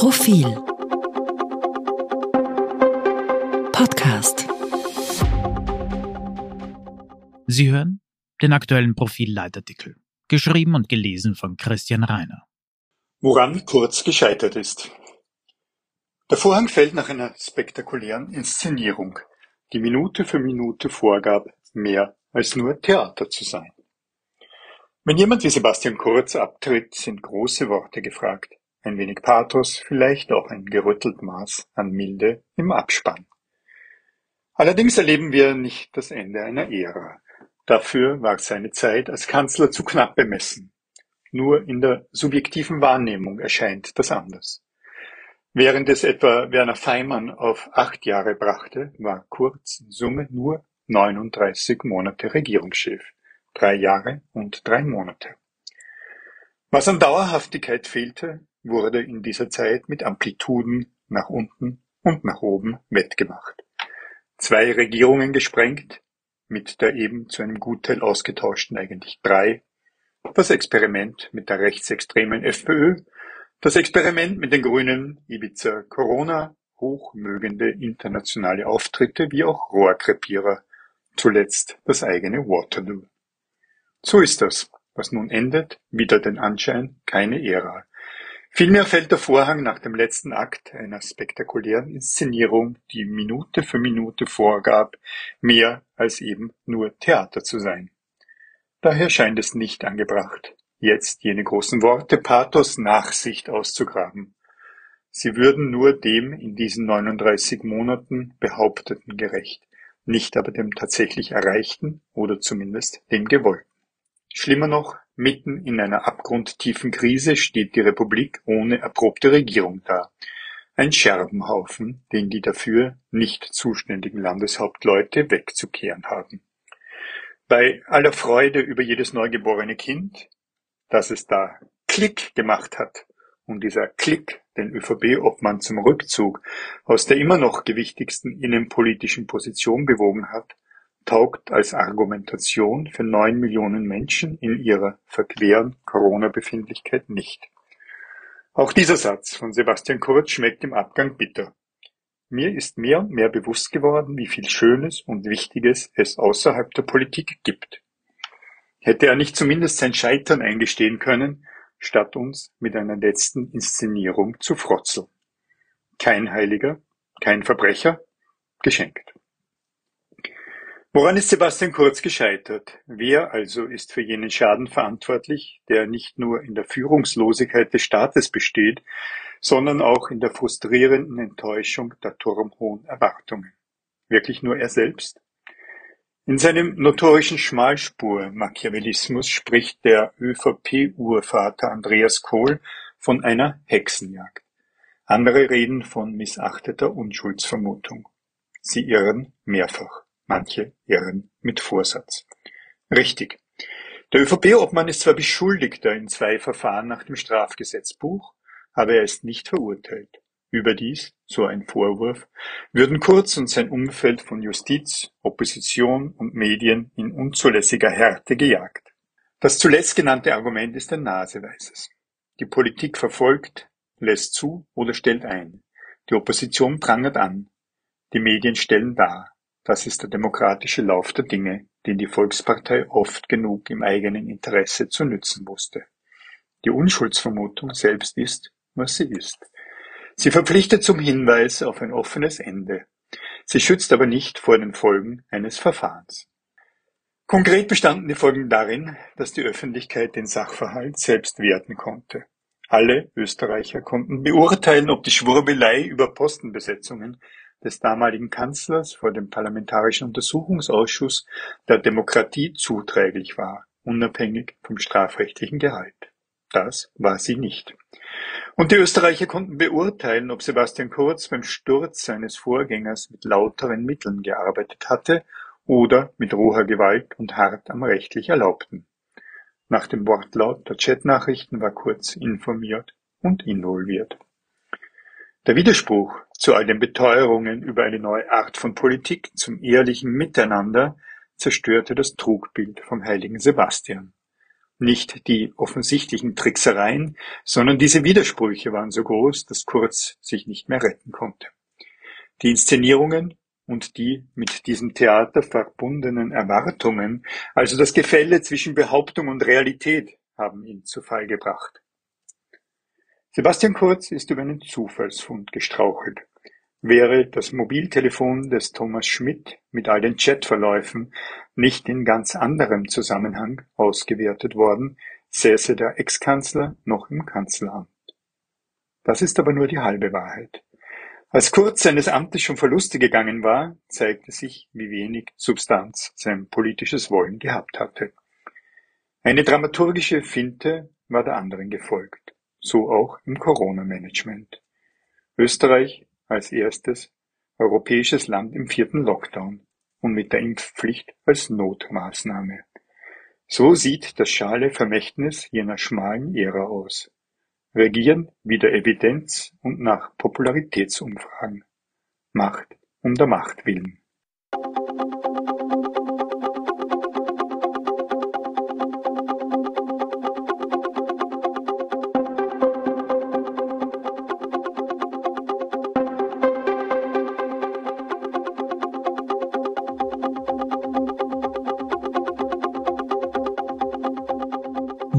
Profil Podcast Sie hören den aktuellen Profil-Leitartikel, geschrieben und gelesen von Christian Reiner. Woran Kurz gescheitert ist. Der Vorhang fällt nach einer spektakulären Inszenierung, die Minute für Minute vorgab, mehr als nur Theater zu sein. Wenn jemand wie Sebastian Kurz abtritt, sind große Worte gefragt, ein wenig Pathos, vielleicht auch ein gerüttelt Maß an Milde im Abspann. Allerdings erleben wir nicht das Ende einer Ära. Dafür war seine Zeit als Kanzler zu knapp bemessen. Nur in der subjektiven Wahrnehmung erscheint das anders. Während es etwa Werner Feimann auf acht Jahre brachte, war Kurz in Summe nur 39 Monate Regierungschef drei Jahre und drei Monate. Was an Dauerhaftigkeit fehlte, wurde in dieser Zeit mit Amplituden nach unten und nach oben wettgemacht. Zwei Regierungen gesprengt, mit der eben zu einem Gutteil ausgetauschten eigentlich drei, das Experiment mit der rechtsextremen FPÖ, das Experiment mit den Grünen, Ibiza Corona, hochmögende internationale Auftritte wie auch Rohrkrepierer, zuletzt das eigene Waterloo. So ist das, was nun endet, wieder den Anschein, keine Ära. Vielmehr fällt der Vorhang nach dem letzten Akt einer spektakulären Inszenierung, die Minute für Minute vorgab, mehr als eben nur Theater zu sein. Daher scheint es nicht angebracht, jetzt jene großen Worte Pathos Nachsicht auszugraben. Sie würden nur dem in diesen 39 Monaten Behaupteten gerecht, nicht aber dem tatsächlich Erreichten oder zumindest dem Gewollten. Schlimmer noch, mitten in einer abgrundtiefen Krise steht die Republik ohne erprobte Regierung da. Ein Scherbenhaufen, den die dafür nicht zuständigen Landeshauptleute wegzukehren haben. Bei aller Freude über jedes neugeborene Kind, dass es da Klick gemacht hat und dieser Klick den ÖVP-Obmann zum Rückzug aus der immer noch gewichtigsten innenpolitischen Position bewogen hat, taugt als Argumentation für neun Millionen Menschen in ihrer verqueren Corona-Befindlichkeit nicht. Auch dieser Satz von Sebastian Kurz schmeckt im Abgang bitter. Mir ist mehr und mehr bewusst geworden, wie viel Schönes und Wichtiges es außerhalb der Politik gibt. Hätte er nicht zumindest sein Scheitern eingestehen können, statt uns mit einer letzten Inszenierung zu frotzeln. Kein Heiliger, kein Verbrecher, geschenkt. Woran ist Sebastian Kurz gescheitert? Wer also ist für jenen Schaden verantwortlich, der nicht nur in der Führungslosigkeit des Staates besteht, sondern auch in der frustrierenden Enttäuschung der turmhohen Erwartungen? Wirklich nur er selbst? In seinem notorischen Schmalspur-Machiavellismus spricht der ÖVP-Urvater Andreas Kohl von einer Hexenjagd. Andere reden von missachteter Unschuldsvermutung. Sie irren mehrfach. Manche irren mit Vorsatz. Richtig. Der ÖVP-Obmann ist zwar Beschuldigter in zwei Verfahren nach dem Strafgesetzbuch, aber er ist nicht verurteilt. Überdies, so ein Vorwurf, würden Kurz und sein Umfeld von Justiz, Opposition und Medien in unzulässiger Härte gejagt. Das zuletzt genannte Argument ist ein naseweises. Die Politik verfolgt, lässt zu oder stellt ein. Die Opposition prangert an. Die Medien stellen dar. Das ist der demokratische Lauf der Dinge, den die Volkspartei oft genug im eigenen Interesse zu nützen wusste. Die Unschuldsvermutung selbst ist, was sie ist. Sie verpflichtet zum Hinweis auf ein offenes Ende. Sie schützt aber nicht vor den Folgen eines Verfahrens. Konkret bestanden die Folgen darin, dass die Öffentlichkeit den Sachverhalt selbst werten konnte. Alle Österreicher konnten beurteilen, ob die Schwurbelei über Postenbesetzungen des damaligen Kanzlers vor dem Parlamentarischen Untersuchungsausschuss der Demokratie zuträglich war, unabhängig vom strafrechtlichen Gehalt. Das war sie nicht. Und die Österreicher konnten beurteilen, ob Sebastian Kurz beim Sturz seines Vorgängers mit lauteren Mitteln gearbeitet hatte oder mit roher Gewalt und hart am rechtlich Erlaubten. Nach dem Wortlaut der Chatnachrichten war Kurz informiert und involviert. Der Widerspruch zu all den Beteuerungen über eine neue Art von Politik zum ehrlichen Miteinander zerstörte das Trugbild vom heiligen Sebastian. Nicht die offensichtlichen Tricksereien, sondern diese Widersprüche waren so groß, dass Kurz sich nicht mehr retten konnte. Die Inszenierungen und die mit diesem Theater verbundenen Erwartungen, also das Gefälle zwischen Behauptung und Realität, haben ihn zu Fall gebracht. Sebastian Kurz ist über einen Zufallsfund gestrauchelt. Wäre das Mobiltelefon des Thomas Schmidt mit all den Chatverläufen nicht in ganz anderem Zusammenhang ausgewertet worden, säße der Ex-Kanzler noch im Kanzleramt. Das ist aber nur die halbe Wahrheit. Als Kurz seines Amtes schon Verluste gegangen war, zeigte sich, wie wenig Substanz sein politisches Wollen gehabt hatte. Eine dramaturgische Finte war der anderen gefolgt so auch im Corona-Management. Österreich als erstes europäisches Land im vierten Lockdown und mit der Impfpflicht als Notmaßnahme. So sieht das schale Vermächtnis jener schmalen Ära aus. Regieren wider Evidenz und nach Popularitätsumfragen. Macht um der Macht willen.